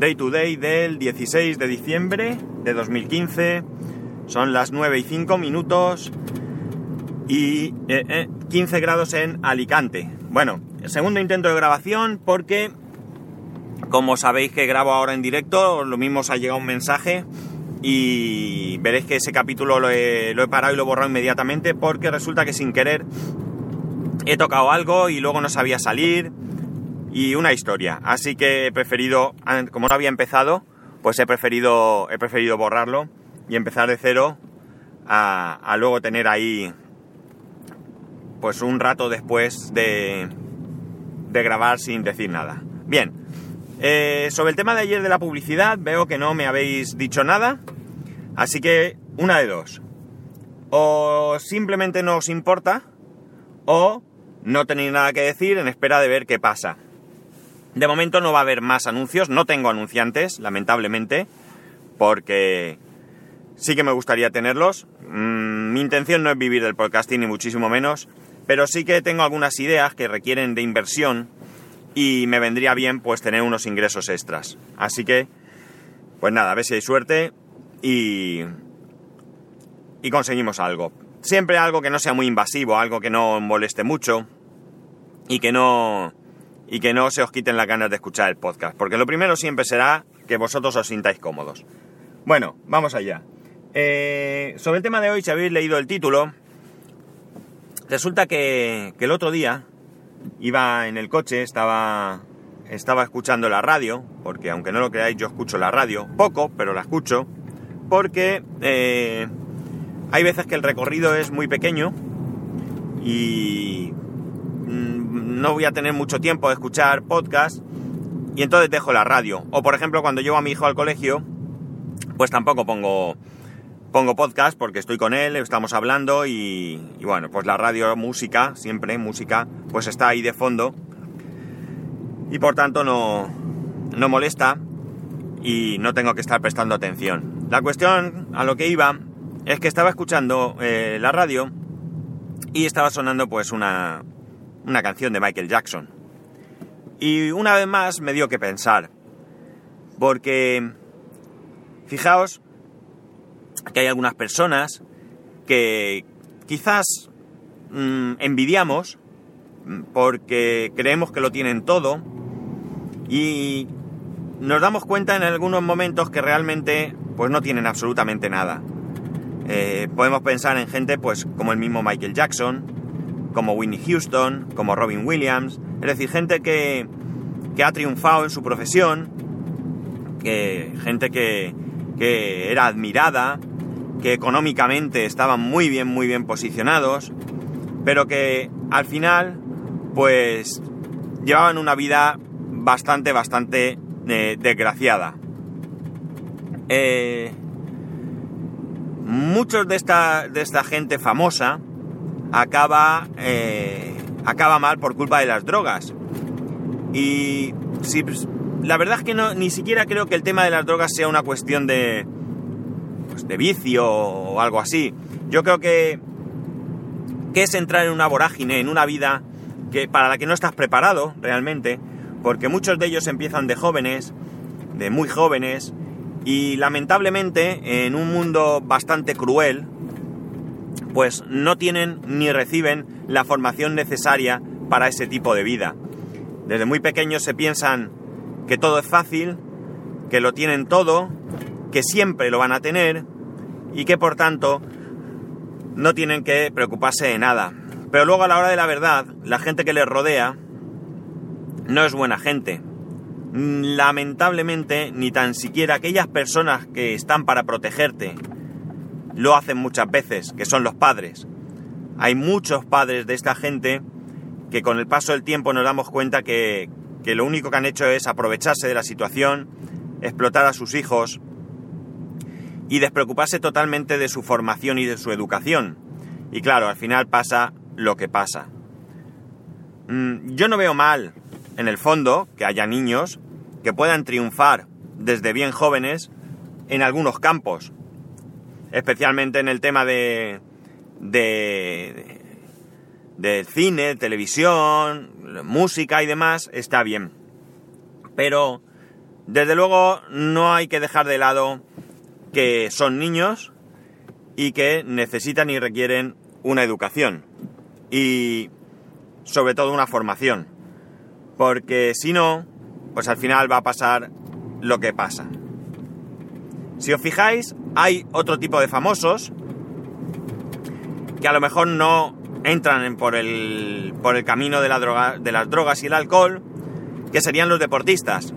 Day to Day del 16 de diciembre de 2015. Son las 9 y 5 minutos y 15 eh, grados en Alicante. Bueno, segundo intento de grabación porque, como sabéis que grabo ahora en directo, lo mismo os ha llegado un mensaje y veréis que ese capítulo lo he, lo he parado y lo he borrado inmediatamente porque resulta que sin querer he tocado algo y luego no sabía salir y una historia. Así que he preferido, como no había empezado, pues he preferido, he preferido borrarlo y empezar de cero a, luego tener ahí pues un rato después de, de grabar sin decir nada. Bien, eh, sobre el tema de ayer de la publicidad veo que no me habéis dicho nada, así que una de dos. O simplemente no os importa, o no tenéis nada que decir en espera de ver qué pasa. De momento no va a haber más anuncios, no tengo anunciantes, lamentablemente, porque sí que me gustaría tenerlos. Mm, mi intención no es vivir del podcasting ni muchísimo menos, pero sí que tengo algunas ideas que requieren de inversión y me vendría bien pues tener unos ingresos extras. Así que, pues nada, a ver si hay suerte y, y conseguimos algo. Siempre algo que no sea muy invasivo, algo que no moleste mucho y que no y que no se os quiten las ganas de escuchar el podcast, porque lo primero siempre será que vosotros os sintáis cómodos. Bueno, vamos allá. Eh, sobre el tema de hoy, si habéis leído el título, resulta que, el otro día iba en el coche, estaba, estaba escuchando la radio, porque aunque no lo creáis, yo escucho la radio, poco, pero la escucho, porque eh, hay veces que el recorrido es muy pequeño y no voy a tener mucho tiempo de escuchar podcast y entonces dejo la radio. O por ejemplo, cuando llevo a mi hijo al colegio, pues tampoco pongo, pongo podcast porque estoy con él, estamos hablando y, bueno, pues la radio, música, siempre música, pues está ahí de fondo y por tanto no, no molesta y no tengo que estar prestando atención. La cuestión a lo que iba es que estaba escuchando eh, la radio y estaba sonando pues una, una canción de Michael Jackson. Y una vez más me dio que pensar, porque fijaos que hay algunas personas que quizás mm, envidiamos porque creemos que lo tienen todo y nos damos cuenta en algunos momentos que realmente pues no tienen absolutamente nada. Eh, podemos pensar en gente pues como el mismo Michael Jackson, como Winnie Houston, como Robin Williams, es decir, gente que, ha triunfado en su profesión, que, gente que, que era admirada, que económicamente estaban muy bien, muy bien posicionados, pero que al final, pues, llevaban una vida bastante, bastante eh, desgraciada. Eh, muchos de esta, de esta gente famosa, acaba, eh, acaba mal por culpa de las drogas. Y si, pues, la verdad es que no, ni siquiera creo que el tema de las drogas sea una cuestión de, pues, de vicio o algo así. Yo creo que, que es entrar en una vorágine, en una vida que, para la que no estás preparado realmente, porque muchos de ellos empiezan de jóvenes, de muy jóvenes, y lamentablemente en un mundo bastante cruel, pues no tienen ni reciben la formación necesaria para ese tipo de vida. Desde muy pequeños se piensan que todo es fácil, que lo tienen todo, que siempre lo van a tener y que por tanto no tienen que preocuparse de nada. Pero luego a la hora de la verdad, la gente que les rodea no es buena gente. Lamentablemente, ni tan siquiera aquellas personas que están para protegerte, lo hacen muchas veces, que son los padres. Hay muchos padres de esta gente que con el paso del tiempo nos damos cuenta que, que lo único que han hecho es aprovecharse de la situación, explotar a sus hijos y despreocuparse totalmente de su formación y de su educación. Y claro, al final pasa lo que pasa. Mm, yo no veo mal, en el fondo, que haya niños que puedan triunfar desde bien jóvenes en algunos campos especialmente en el tema de, de, cine, televisión, música y demás, está bien. Pero Desde luego no hay que dejar de lado que son niños y que necesitan y requieren una educación y sobre todo una formación. Porque si no, pues al final va a pasar lo que pasa. Si os fijáis, hay otro tipo de famosos que a lo mejor no entran por el, por el camino de, la droga, de las drogas y el alcohol, que serían los deportistas.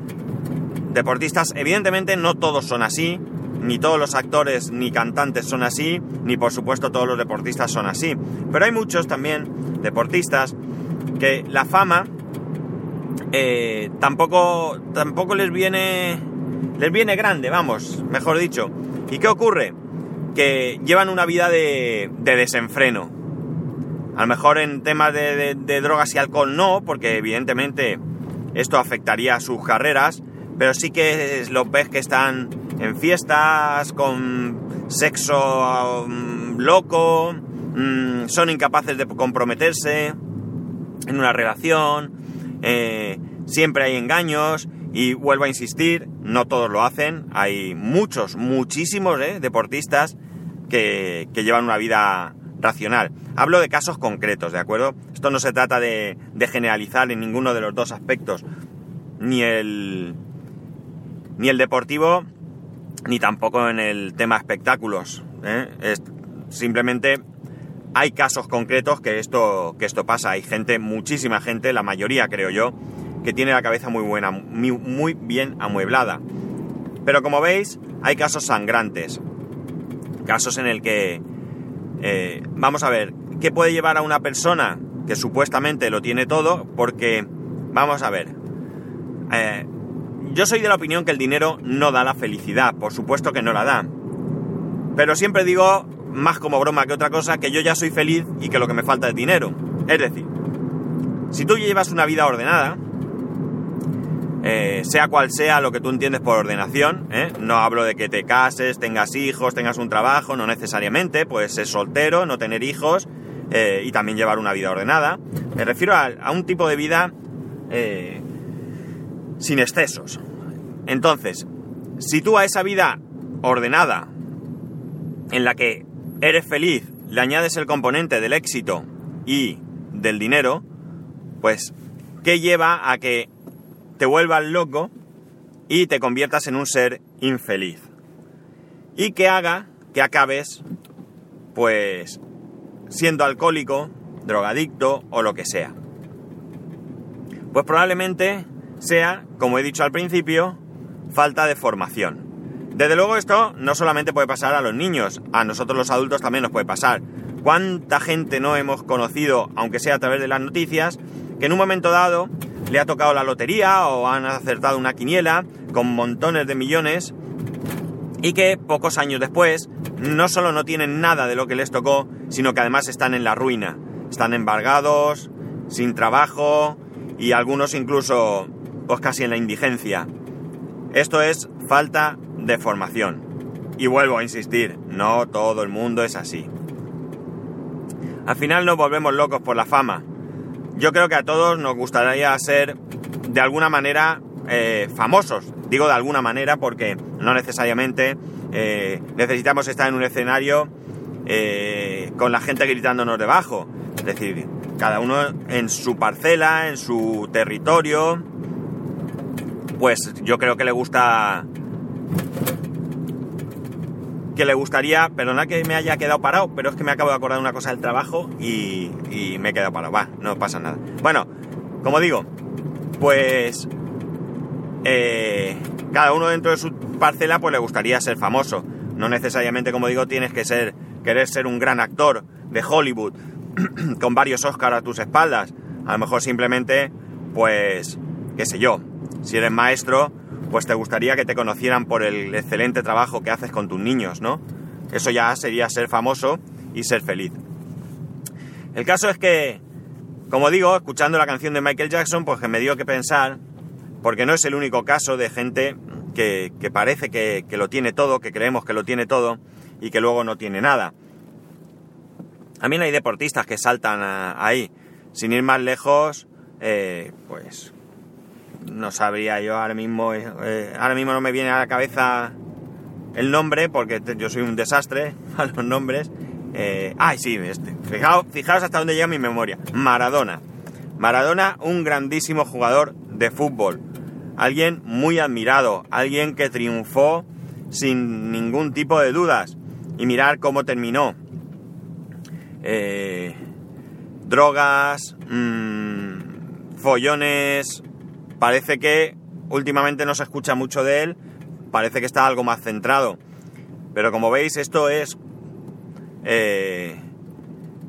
Deportistas, evidentemente no todos son así, ni todos los actores ni cantantes son así, ni por supuesto todos los deportistas son así. Pero hay muchos también deportistas que la fama eh, tampoco, tampoco les viene, les viene grande, vamos, mejor dicho. ¿Y qué ocurre? Que llevan una vida de, desenfreno. A lo mejor en temas de, de drogas y alcohol no, porque evidentemente esto afectaría a sus carreras, pero sí que los ves que están en fiestas, con sexo mm, loco, mm, son incapaces de comprometerse en una relación, eh, siempre hay engaños y vuelvo a insistir, no todos lo hacen, hay muchos, muchísimos eh, deportistas que, llevan una vida racional. Hablo de casos concretos, ¿de acuerdo? Esto no se trata de, de generalizar en ninguno de los dos aspectos, ni el, ni el deportivo ni tampoco en el tema espectáculos. ¿eh? Simplemente hay casos concretos que esto, que esto pasa. Hay gente, muchísima gente, la mayoría creo yo, que tiene la cabeza muy buena, muy, bien amueblada. Pero como veis, hay casos sangrantes. Casos en el que, eh, vamos a ver, ¿qué puede llevar a una persona que supuestamente lo tiene todo? Porque, vamos a ver, eh, yo soy de la opinión que el dinero no da la felicidad, por supuesto que no la da. Pero siempre digo, más como broma que otra cosa, que yo ya soy feliz y que lo que me falta es dinero. Es decir, si tú llevas una vida ordenada, eh, sea cual sea lo que tú entiendes por ordenación, ¿eh? no hablo de que te cases, tengas hijos, tengas un trabajo, no necesariamente, puedes ser soltero, no tener hijos eh, y también llevar una vida ordenada. Me refiero a, a un tipo de vida sin excesos. Entonces, si tú a esa vida ordenada, en la que eres feliz, le añades el componente del éxito y del dinero, pues, ¿qué lleva a que te vuelvas loco y te conviertas en un ser infeliz? Y que haga que acabes, pues, siendo alcohólico, drogadicto o lo que sea. Pues probablemente sea, como he dicho al principio, falta de formación. Desde luego esto no solamente puede pasar a los niños, a nosotros los adultos también nos puede pasar. ¿Cuánta gente no hemos conocido, aunque sea a través de las noticias, que en un momento dado le ha tocado la lotería o han acertado una quiniela con montones de millones y que pocos años después no solo no tienen nada de lo que les tocó, sino que además están en la ruina, están embargados, sin trabajo y algunos incluso pues casi en la indigencia. Esto es falta de formación. Y vuelvo a insistir, no todo el mundo es así. Al final nos volvemos locos por la fama. Yo creo que a todos nos gustaría ser de alguna manera eh, famosos. Digo de alguna manera porque no necesariamente eh, necesitamos estar en un escenario eh, con la gente gritándonos debajo. Es decir, cada uno en su parcela, en su territorio, pues yo creo que le gusta que le gustaría, perdona que me haya quedado parado, pero es que me acabo de acordar una cosa del trabajo y, me he quedado parado. Va, no pasa nada. Bueno, como digo, pues eh, cada uno dentro de su parcela pues le gustaría ser famoso. No necesariamente, como digo, tienes que ser, querer ser un gran actor de Hollywood con varios Oscars a tus espaldas. A lo mejor simplemente, pues, qué sé yo, si eres maestro, pues te gustaría que te conocieran por el excelente trabajo que haces con tus niños, ¿no? Eso ya sería ser famoso y ser feliz. El caso es que, como digo, escuchando la canción de Michael Jackson, pues que me dio que pensar, porque no es el único caso de gente que, parece que, lo tiene todo, que creemos que lo tiene todo y que luego no tiene nada. También hay deportistas que saltan ahí. Sin ir más lejos, eh, pues no sabría yo ahora mismo, eh, ahora mismo no me viene a la cabeza el nombre, porque yo soy un desastre a los nombres. Eh, ay, sí, este. Fijaos, fijaos hasta dónde llega mi memoria. Maradona. Maradona, un grandísimo jugador de fútbol. Alguien muy admirado, alguien que triunfó sin ningún tipo de dudas. Y mirar cómo terminó. Eh, drogas, mmm, follones. Parece que últimamente no se escucha mucho de él. Parece que está algo más centrado. Pero como veis, esto es eh,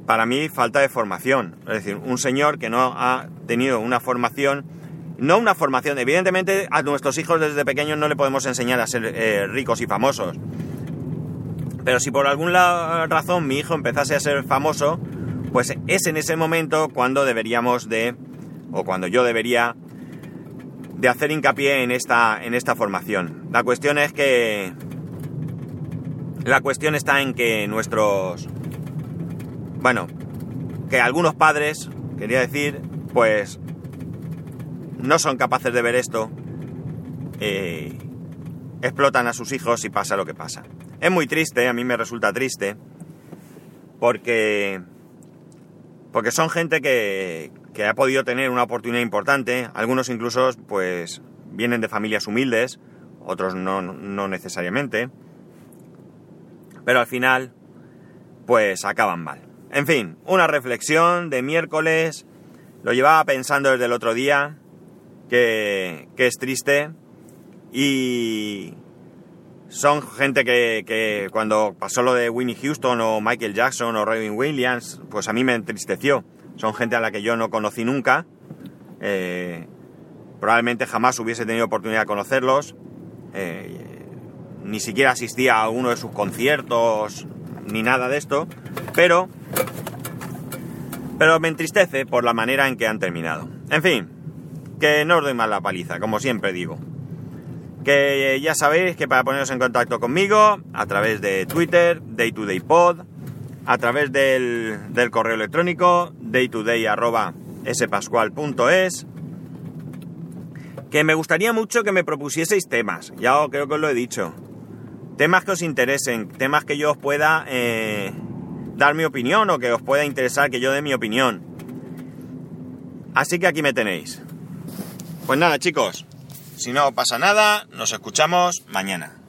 para mí falta de formación. Es decir, un señor que no ha tenido una formación, no una formación, evidentemente a nuestros hijos desde pequeños no le podemos enseñar a ser eh, ricos y famosos. Pero si por alguna razón mi hijo empezase a ser famoso, pues es en ese momento cuando deberíamos de, o cuando yo debería de hacer hincapié en esta, en esta formación. La cuestión es que la cuestión está en que nuestros... Bueno, que algunos padres, quería decir, pues no son capaces de ver esto, eh, explotan a sus hijos y pasa lo que pasa. Es muy triste, a mí me resulta triste, porque, porque son gente que, que ha podido tener una oportunidad importante, algunos incluso pues vienen de familias humildes, otros no, no necesariamente, pero al final, pues acaban mal. En fin, una reflexión de miércoles, lo llevaba pensando desde el otro día, que, es triste, y son gente que, que, cuando pasó lo de Winnie Houston o Michael Jackson o Robin Williams, pues a mí me entristeció. Son gente a la que yo no conocí nunca, eh, probablemente jamás hubiese tenido oportunidad de conocerlos. Eh, ni siquiera asistía a uno de sus conciertos, ni nada de esto, pero, pero me entristece por la manera en que han terminado. En fin, que no os doy más la paliza, como siempre digo. Que ya sabéis que para poneros en contacto conmigo, a través de Twitter, DayTodayPod, a través del, del correo electrónico, daytoday.spascual.es, que me gustaría mucho que me propusieseis temas, ya creo que os lo he dicho temas que os interesen, temas que yo os pueda eh, dar mi opinión o que os pueda interesar que yo dé mi opinión. Así que aquí me tenéis. Pues nada chicos, si no pasa nada, nos escuchamos mañana.